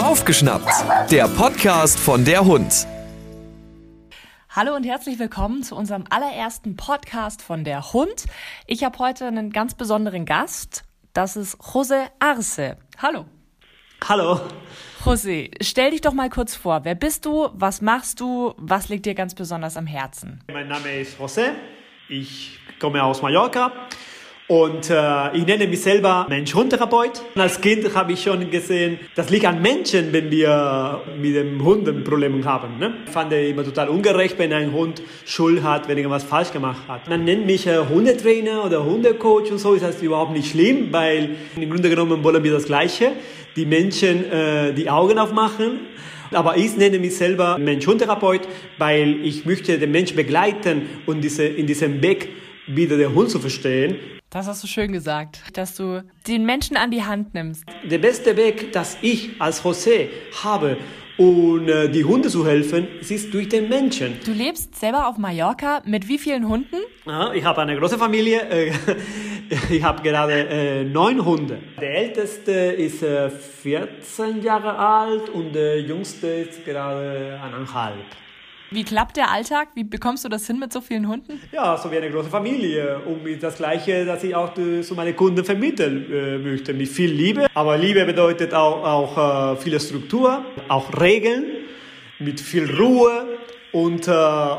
Aufgeschnappt, der Podcast von der Hund. Hallo und herzlich willkommen zu unserem allerersten Podcast von der Hund. Ich habe heute einen ganz besonderen Gast. Das ist José Arce. Hallo. Hallo. José, stell dich doch mal kurz vor. Wer bist du? Was machst du? Was liegt dir ganz besonders am Herzen? Mein Name ist José. Ich komme aus Mallorca und äh, ich nenne mich selber Mensch-Hund-Therapeut. Als Kind habe ich schon gesehen, das liegt an Menschen, wenn wir mit dem Hund ein Problem haben. Ne? Ich fand es immer total ungerecht, wenn ein Hund Schuld hat, wenn irgendwas falsch gemacht hat. Man nennt mich äh, Hundetrainer oder Hundecoach und so ist das überhaupt nicht schlimm, weil im Grunde genommen wollen wir das Gleiche. Die Menschen äh, die Augen aufmachen aber ich nenne mich selber Mensch-Hund-Therapeut, weil ich möchte den Menschen begleiten und diese, in diesem Weg wieder den Hund zu verstehen. Das hast du schön gesagt, dass du den Menschen an die Hand nimmst. Der beste Weg, das ich als José habe, um äh, die Hunde zu helfen, ist durch den Menschen. Du lebst selber auf Mallorca mit wie vielen Hunden? Ja, ich habe eine große Familie. Äh, ich habe gerade äh, neun Hunde. Der älteste ist äh, 14 Jahre alt und der jüngste ist gerade eineinhalb. Wie klappt der Alltag? Wie bekommst du das hin mit so vielen Hunden? Ja, so wie eine große Familie. Und das Gleiche, das ich auch zu meinen Kunden vermitteln äh, möchte. Mit viel Liebe. Aber Liebe bedeutet auch, auch äh, viele Struktur, auch Regeln, mit viel Ruhe und, äh,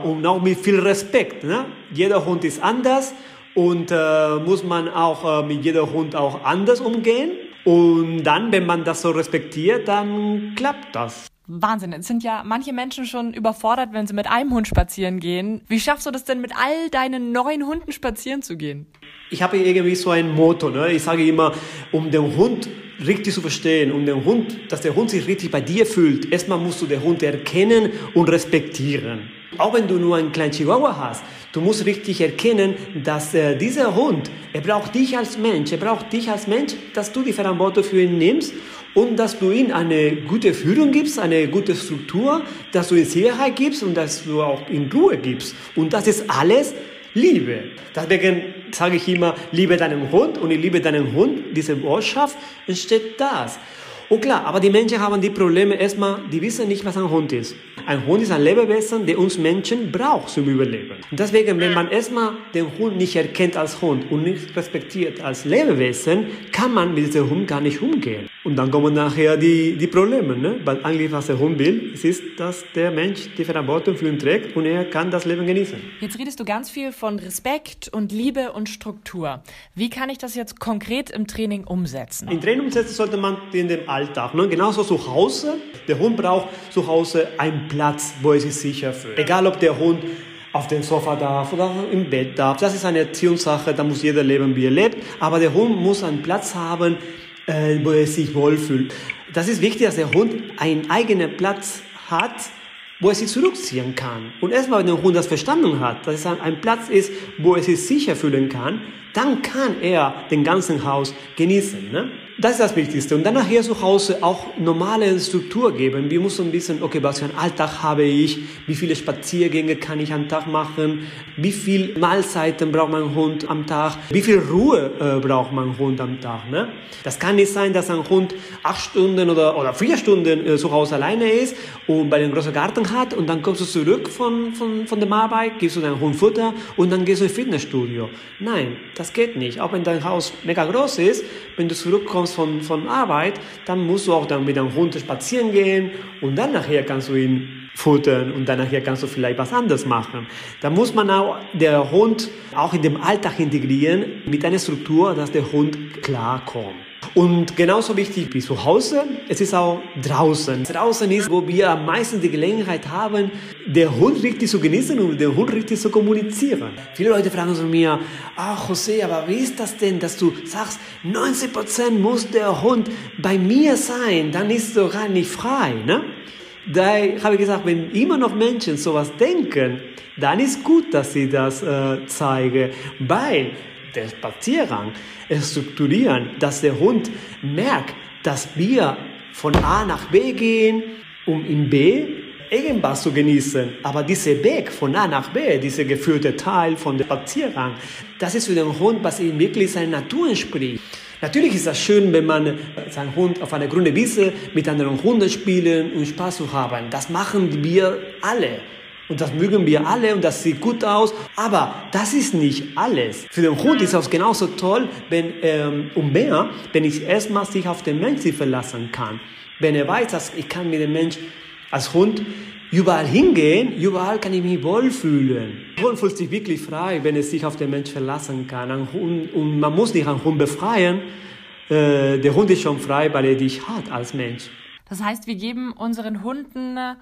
und auch mit viel Respekt. Ne? Jeder Hund ist anders und äh, muss man auch äh, mit jedem Hund auch anders umgehen. Und dann, wenn man das so respektiert, dann klappt das. Wahnsinn. Es sind ja manche Menschen schon überfordert, wenn sie mit einem Hund spazieren gehen. Wie schaffst du das denn, mit all deinen neuen Hunden spazieren zu gehen? Ich habe irgendwie so ein Motto. Ne? Ich sage immer, um den Hund richtig zu verstehen, um den Hund, dass der Hund sich richtig bei dir fühlt, erstmal musst du den Hund erkennen und respektieren. Auch wenn du nur einen kleinen Chihuahua hast, du musst richtig erkennen, dass äh, dieser Hund, er braucht dich als Mensch, er braucht dich als Mensch, dass du die Verantwortung für ihn nimmst und dass du ihm eine gute Führung gibst, eine gute Struktur, dass du ihm Sicherheit gibst und dass du auch in Ruhe gibst. Und das ist alles Liebe. Deswegen sage ich immer, liebe deinen Hund und ich liebe deinen Hund. Diese Botschaft entsteht das. Und klar, aber die Menschen haben die Probleme erstmal, die wissen nicht, was ein Hund ist. Ein Hund ist ein Lebewesen, der uns Menschen braucht zum Überleben. Und deswegen, wenn man erstmal den Hund nicht erkennt als Hund und nicht respektiert als Lebewesen, kann man mit diesem Hund gar nicht umgehen. Und dann kommen nachher die, die Probleme, ne? Weil eigentlich, was der Hund will, ist, dass der Mensch die Verantwortung für ihn trägt und er kann das Leben genießen. Jetzt redest du ganz viel von Respekt und Liebe und Struktur. Wie kann ich das jetzt konkret im Training umsetzen? Im Training umsetzen sollte man in dem Alltag. Ne? Genauso zu Hause. Der Hund braucht zu Hause einen Platz, wo er sich sicher fühlt. Egal, ob der Hund auf dem Sofa darf oder im Bett darf. Das ist eine Erziehungssache, da muss jeder leben, wie er lebt. Aber der Hund muss einen Platz haben, äh, wo er sich wohlfühlt. Das ist wichtig, dass der Hund einen eigenen Platz hat, wo er sich zurückziehen kann. Und erstmal, wenn der Hund das verstanden hat, dass es ein Platz ist, wo er sich sicher fühlen kann, dann kann er den ganzen Haus genießen. Ne? Das ist das Wichtigste. Und dann nachher zu Hause auch normale Struktur geben. Wir müssen wissen, okay, was für einen Alltag habe ich, wie viele Spaziergänge kann ich am Tag machen, wie viele Mahlzeiten braucht mein Hund am Tag, wie viel Ruhe äh, braucht mein Hund am Tag. Ne? Das kann nicht sein, dass ein Hund acht Stunden oder, oder vier Stunden äh, zu Hause alleine ist und bei einem großen Garten hat und dann kommst du zurück von, von, von der Arbeit, gibst du deinem Hund Futter und dann gehst du ins Fitnessstudio. Nein, das geht nicht. Auch wenn dein Haus mega groß ist, wenn du zurückkommst von, von Arbeit, dann musst du auch dann mit deinem Hund spazieren gehen und dann nachher kannst du ihn futtern und dann nachher kannst du vielleicht was anderes machen. Da muss man auch der Hund auch in dem Alltag integrieren mit einer Struktur, dass der Hund klarkommt. Und genauso wichtig wie zu Hause, es ist auch draußen. Draußen ist, wo wir am meisten die Gelegenheit haben, den Hund richtig zu genießen und den Hund richtig zu kommunizieren. Viele Leute fragen so mir, ah José, aber wie ist das denn, dass du sagst, 90% muss der Hund bei mir sein, dann ist er gar nicht frei, ne? Da habe ich gesagt, wenn immer noch Menschen sowas denken, dann ist gut, dass sie das äh, zeigen, weil der Spaziergang strukturieren, dass der Hund merkt, dass wir von A nach B gehen, um in B irgendwas zu genießen. Aber dieser Weg von A nach B, dieser geführte Teil von der Spaziergang, das ist für den Hund, was ihm wirklich seiner Natur entspricht. Natürlich ist das schön, wenn man seinen Hund auf einer grünen Wiese mit anderen Hunden spielen und Spaß zu haben. Das machen wir alle. Und das mögen wir alle und das sieht gut aus. Aber das ist nicht alles. Für den Hund ist es genauso toll, wenn, ähm, und mehr, wenn ich erstmal sich auf den Menschen verlassen kann. Wenn er weiß, dass ich kann mit dem Mensch als Hund überall hingehen, überall kann ich mich wohlfühlen. Der Hund fühlt sich wirklich frei, wenn er sich auf den Mensch verlassen kann. Hund, und man muss nicht einen Hund befreien. Äh, der Hund ist schon frei, weil er dich hat als Mensch. Das heißt, wir geben unseren Hunden äh,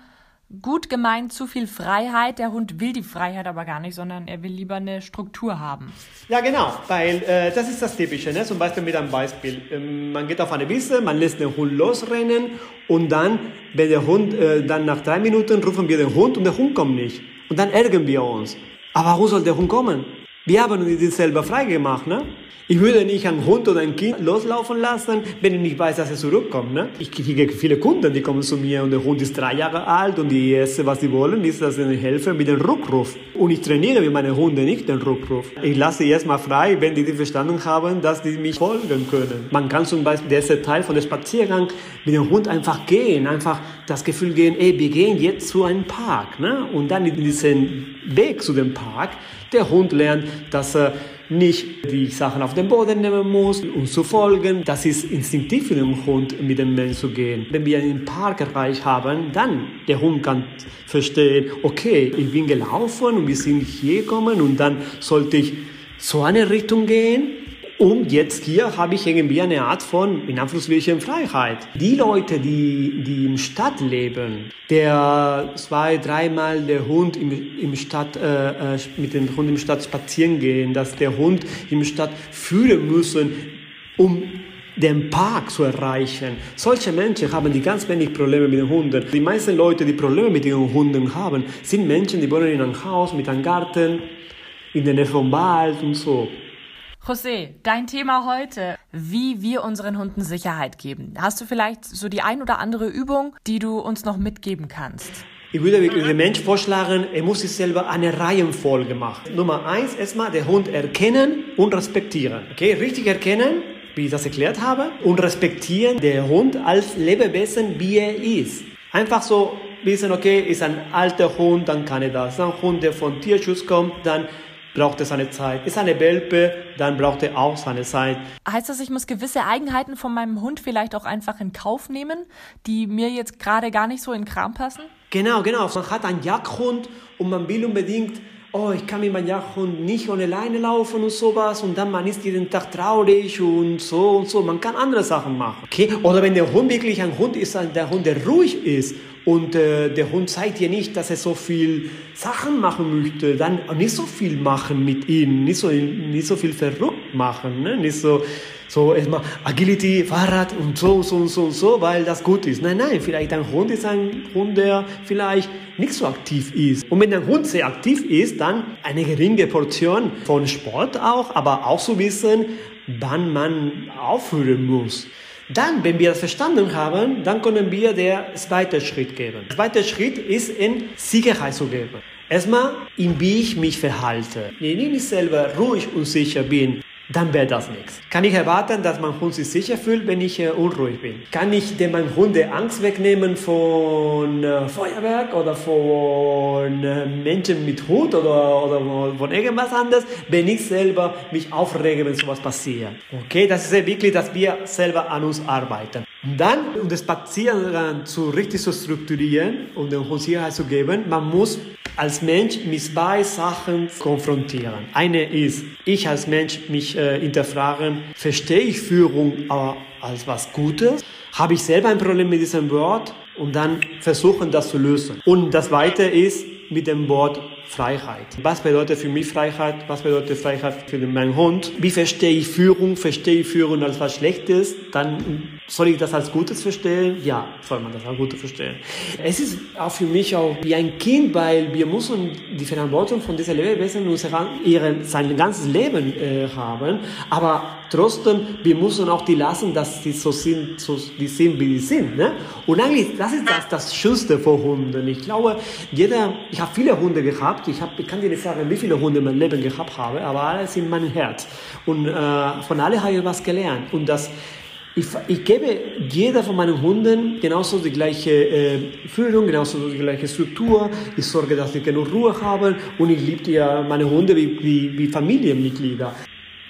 gut gemeint zu viel Freiheit. Der Hund will die Freiheit aber gar nicht, sondern er will lieber eine Struktur haben. Ja, genau, weil äh, das ist das Typische. Ne? Zum Beispiel mit einem Beispiel. Ähm, man geht auf eine Wiese, man lässt den Hund losrennen und dann, wenn der Hund, äh, dann nach drei Minuten rufen wir den Hund und der Hund kommt nicht. Und dann ärgern wir uns. Aber warum soll der Hund kommen? Wir haben uns selber freigemacht, ne? Ich würde nicht einen Hund oder ein Kind loslaufen lassen, wenn ich nicht weiß, dass er zurückkommt. Ne? Ich kriege viele Kunden, die kommen zu mir und der Hund ist drei Jahre alt und die erste, was sie wollen, ist, dass ich ihnen helfe mit dem Rückruf. Und ich trainiere mit meinen Hunden nicht den Rückruf. Ich lasse sie erstmal frei, wenn die, die verstanden haben, dass die mich folgen können. Man kann zum Beispiel, der erste Teil von dem Spaziergang mit dem Hund einfach gehen, einfach das Gefühl gehen, ey, wir gehen jetzt zu einem Park. Ne? Und dann in diesen Weg zu dem Park, der Hund lernt, dass er nicht die Sachen auf den Boden nehmen muss, um zu folgen. Das ist instinktiv für den Hund, mit dem Mensch zu gehen. Wenn wir einen Park erreicht haben, dann der Hund kann verstehen, okay, ich bin gelaufen und wir sind hier gekommen und dann sollte ich so eine Richtung gehen und jetzt hier habe ich irgendwie eine Art von, in Anführungsstrichen, Freiheit. Die Leute, die, die in Stadt leben, der zwei, dreimal der Hund im, im Stadt, äh, äh, mit dem Hund im Stadt spazieren gehen, dass der Hund im Stadt führen müssen, um den Park zu erreichen. Solche Menschen haben die ganz wenig Probleme mit den Hunden. Die meisten Leute, die Probleme mit den Hunden haben, sind Menschen, die wohnen in einem Haus mit einem Garten, in der Nähe vom Wald und so. José, dein Thema heute, wie wir unseren Hunden Sicherheit geben. Hast du vielleicht so die ein oder andere Übung, die du uns noch mitgeben kannst? Ich würde dem Mensch vorschlagen, er muss sich selber eine Reihenfolge machen. Nummer eins, erstmal den Hund erkennen und respektieren. Okay, richtig erkennen, wie ich das erklärt habe, und respektieren den Hund als Lebewesen, wie er ist. Einfach so wissen, okay, ist ein alter Hund, dann kann er das. Ein Hund, der von Tierschutz kommt, dann braucht er seine Zeit. Ist eine Welpe, dann braucht er auch seine Zeit. Heißt das, ich muss gewisse Eigenheiten von meinem Hund vielleicht auch einfach in Kauf nehmen, die mir jetzt gerade gar nicht so in den Kram passen? Genau, genau. Man hat einen Jagdhund und man will unbedingt oh, ich kann mit meinem Jagdhund nicht ohne Leine laufen und sowas und dann man ist jeden Tag traurig und so und so. Man kann andere Sachen machen. Okay? Oder wenn der Hund wirklich ein Hund ist, der Hund, der ruhig ist und äh, der Hund zeigt dir nicht, dass er so viel Sachen machen möchte, dann nicht so viel machen mit ihm, nicht so, nicht so viel verrückt machen, ne? nicht so, so erstmal Agility, Fahrrad und so, so und so und so, weil das gut ist. Nein, nein, vielleicht ein Hund ist ein Hund, der vielleicht nicht so aktiv ist. Und wenn ein Hund sehr aktiv ist, dann eine geringe Portion von Sport auch, aber auch zu wissen, wann man aufhören muss. Dann, wenn wir das verstanden haben, dann können wir der zweite Schritt geben. Der zweite Schritt ist in Sicherheit zu geben. Erstmal, in wie ich mich verhalte. Wenn ich selber ruhig und sicher bin, dann wäre das nichts. Kann ich erwarten, dass mein Hund sich sicher fühlt, wenn ich äh, unruhig bin? Kann ich dem meinem Hund Angst wegnehmen von äh, Feuerwerk oder von äh, Menschen mit Hut oder, oder von irgendwas anderes, wenn ich selber mich aufrege, wenn sowas passiert? Okay, das ist ja wirklich, dass wir selber an uns arbeiten. Und dann, um das Spazieren zu richtig zu strukturieren und den Hund Sicherheit zu geben, man muss als Mensch mit zwei Sachen konfrontieren. Eine ist, ich als Mensch mich äh, hinterfragen, verstehe ich Führung aber als was Gutes? Habe ich selber ein Problem mit diesem Wort? Und dann versuchen, das zu lösen. Und das Zweite ist mit dem Wort Freiheit. Was bedeutet für mich Freiheit? Was bedeutet Freiheit für meinen Hund? Wie verstehe ich Führung? Verstehe ich Führung als was Schlechtes? Dann soll ich das als Gutes verstehen? Ja, soll man das als Gutes verstehen. Es ist auch für mich auch wie ein Kind, weil wir müssen die Verantwortung von diesen Lebewesen ihren, sein ganzes Leben äh, haben, aber trotzdem, wir müssen auch die lassen, dass sie so sind, so, die sind, wie die sind. Ne? Und eigentlich, das ist das, das Schönste vor Hunden. Ich glaube, jeder, ich habe viele Hunde gehabt, ich, hab, ich kann dir nicht sagen, wie viele Hunde in meinem Leben gehabt habe, aber alle sind mein Herz. Und äh, von alle habe ich was gelernt. Und das, ich, ich, gebe jeder von meinen Hunden genauso die gleiche äh, Führung, genauso die gleiche Struktur. Ich sorge, dass sie genug Ruhe haben und ich liebe ja meine Hunde wie, wie, wie Familienmitglieder.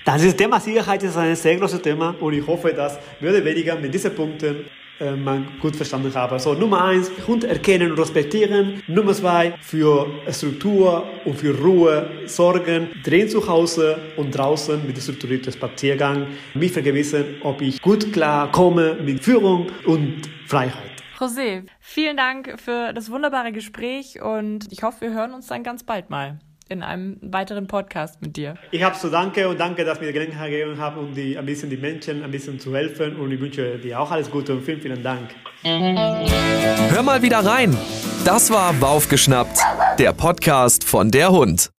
Das Thema Sicherheit ist ein sehr großes Thema und ich hoffe, dass oder weniger mit diesen Punkten äh, man gut verstanden habe. So, Nummer eins, Hund erkennen und respektieren. Nummer zwei, für Struktur und für Ruhe sorgen. Drehen zu Hause und draußen mit strukturierten Spaziergang. Mich vergewissern, ob ich gut klar komme mit Führung und Freiheit. José, vielen Dank für das wunderbare Gespräch und ich hoffe, wir hören uns dann ganz bald mal in einem weiteren Podcast mit dir. Ich habe zu danke und danke, dass mir die Gelegenheit gegeben habt, um die, ein bisschen die Menschen ein bisschen zu helfen und ich wünsche dir auch alles Gute und vielen, vielen Dank. Hör mal wieder rein. Das war Baufgeschnappt, der Podcast von der Hund.